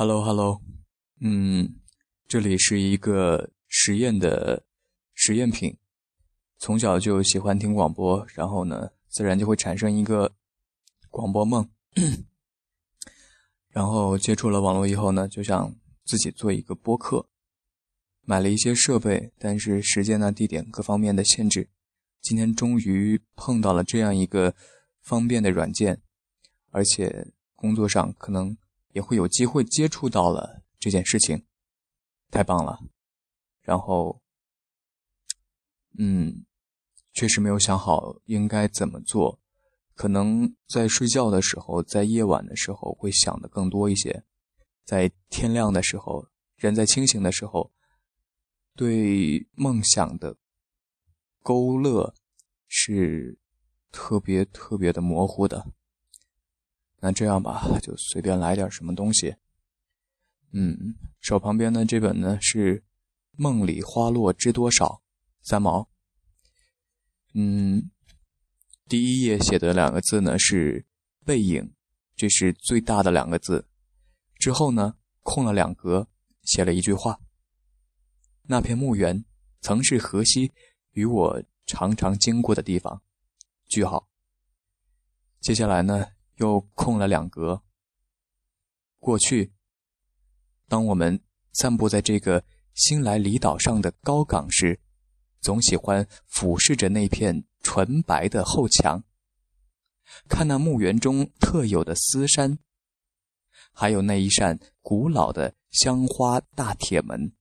Hello，Hello，嗯，这里是一个实验的实验品。从小就喜欢听广播，然后呢，自然就会产生一个广播梦。然后接触了网络以后呢，就想自己做一个播客，买了一些设备，但是时间呢、地点各方面的限制，今天终于碰到了这样一个方便的软件，而且工作上可能。也会有机会接触到了这件事情，太棒了。然后，嗯，确实没有想好应该怎么做，可能在睡觉的时候，在夜晚的时候会想的更多一些，在天亮的时候，人在清醒的时候，对梦想的勾勒是特别特别的模糊的。那这样吧，就随便来点什么东西。嗯，手旁边的这本呢是《梦里花落知多少》，三毛。嗯，第一页写的两个字呢是“背影”，这是最大的两个字。之后呢空了两格，写了一句话：“那片墓园曾是河西与我常常经过的地方。”句号。接下来呢？又空了两格。过去，当我们散步在这个新来离岛上的高岗时，总喜欢俯视着那片纯白的后墙，看那墓园中特有的丝山，还有那一扇古老的香花大铁门。